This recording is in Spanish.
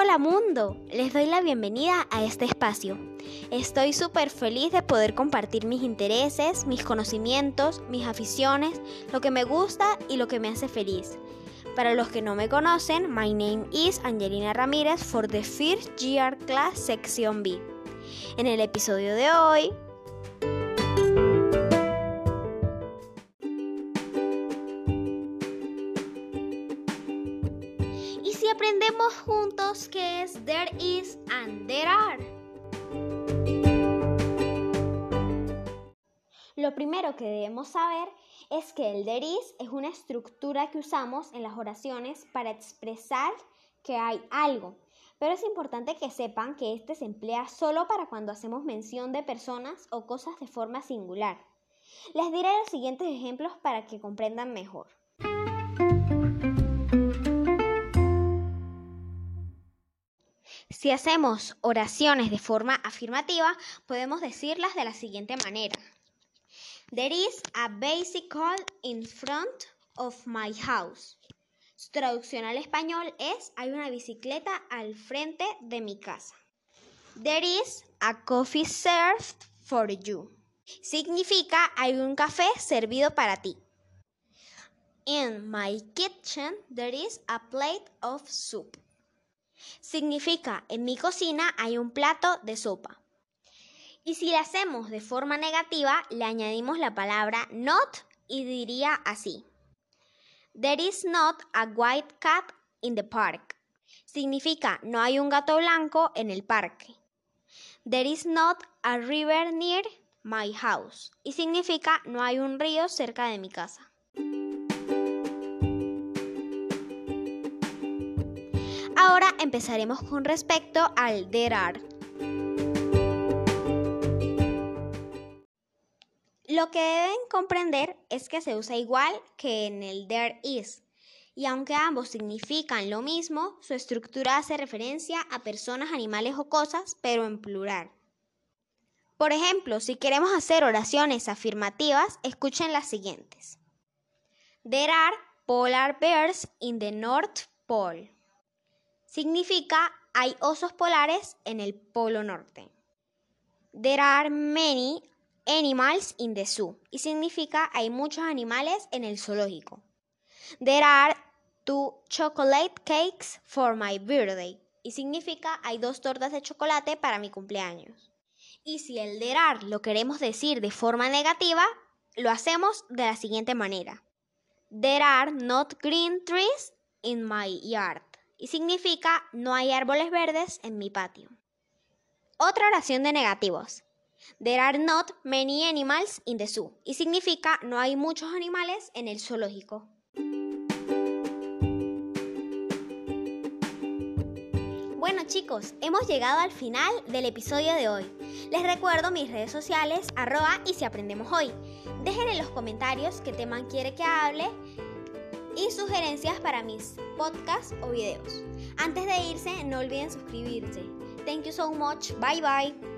Hola mundo, les doy la bienvenida a este espacio. Estoy súper feliz de poder compartir mis intereses, mis conocimientos, mis aficiones, lo que me gusta y lo que me hace feliz. Para los que no me conocen, my name is Angelina Ramírez for the first year class section B. En el episodio de hoy aprendemos juntos qué es there is and there are. Lo primero que debemos saber es que el there is es una estructura que usamos en las oraciones para expresar que hay algo. Pero es importante que sepan que este se emplea solo para cuando hacemos mención de personas o cosas de forma singular. Les diré los siguientes ejemplos para que comprendan mejor. Si hacemos oraciones de forma afirmativa, podemos decirlas de la siguiente manera. There is a bicycle in front of my house. Su traducción al español es hay una bicicleta al frente de mi casa. There is a coffee served for you. Significa hay un café servido para ti. In my kitchen there is a plate of soup. Significa, en mi cocina hay un plato de sopa. Y si la hacemos de forma negativa, le añadimos la palabra not y diría así. There is not a white cat in the park. Significa, no hay un gato blanco en el parque. There is not a river near my house. Y significa, no hay un río cerca de mi casa. Empezaremos con respecto al there are. Lo que deben comprender es que se usa igual que en el there is, y aunque ambos significan lo mismo, su estructura hace referencia a personas, animales o cosas, pero en plural. Por ejemplo, si queremos hacer oraciones afirmativas, escuchen las siguientes. There are polar bears in the North Pole significa hay osos polares en el Polo Norte. There are many animals in the zoo y significa hay muchos animales en el zoológico. There are two chocolate cakes for my birthday y significa hay dos tortas de chocolate para mi cumpleaños. Y si el there are lo queremos decir de forma negativa, lo hacemos de la siguiente manera. There are not green trees in my yard y significa no hay árboles verdes en mi patio. Otra oración de negativos. There are not many animals in the zoo y significa no hay muchos animales en el zoológico. Bueno chicos, hemos llegado al final del episodio de hoy. Les recuerdo mis redes sociales, arroba y si aprendemos hoy. Dejen en los comentarios qué tema quiere que hable y sugerencias para mis podcasts o videos. Antes de irse, no olviden suscribirse. Thank you so much. Bye bye.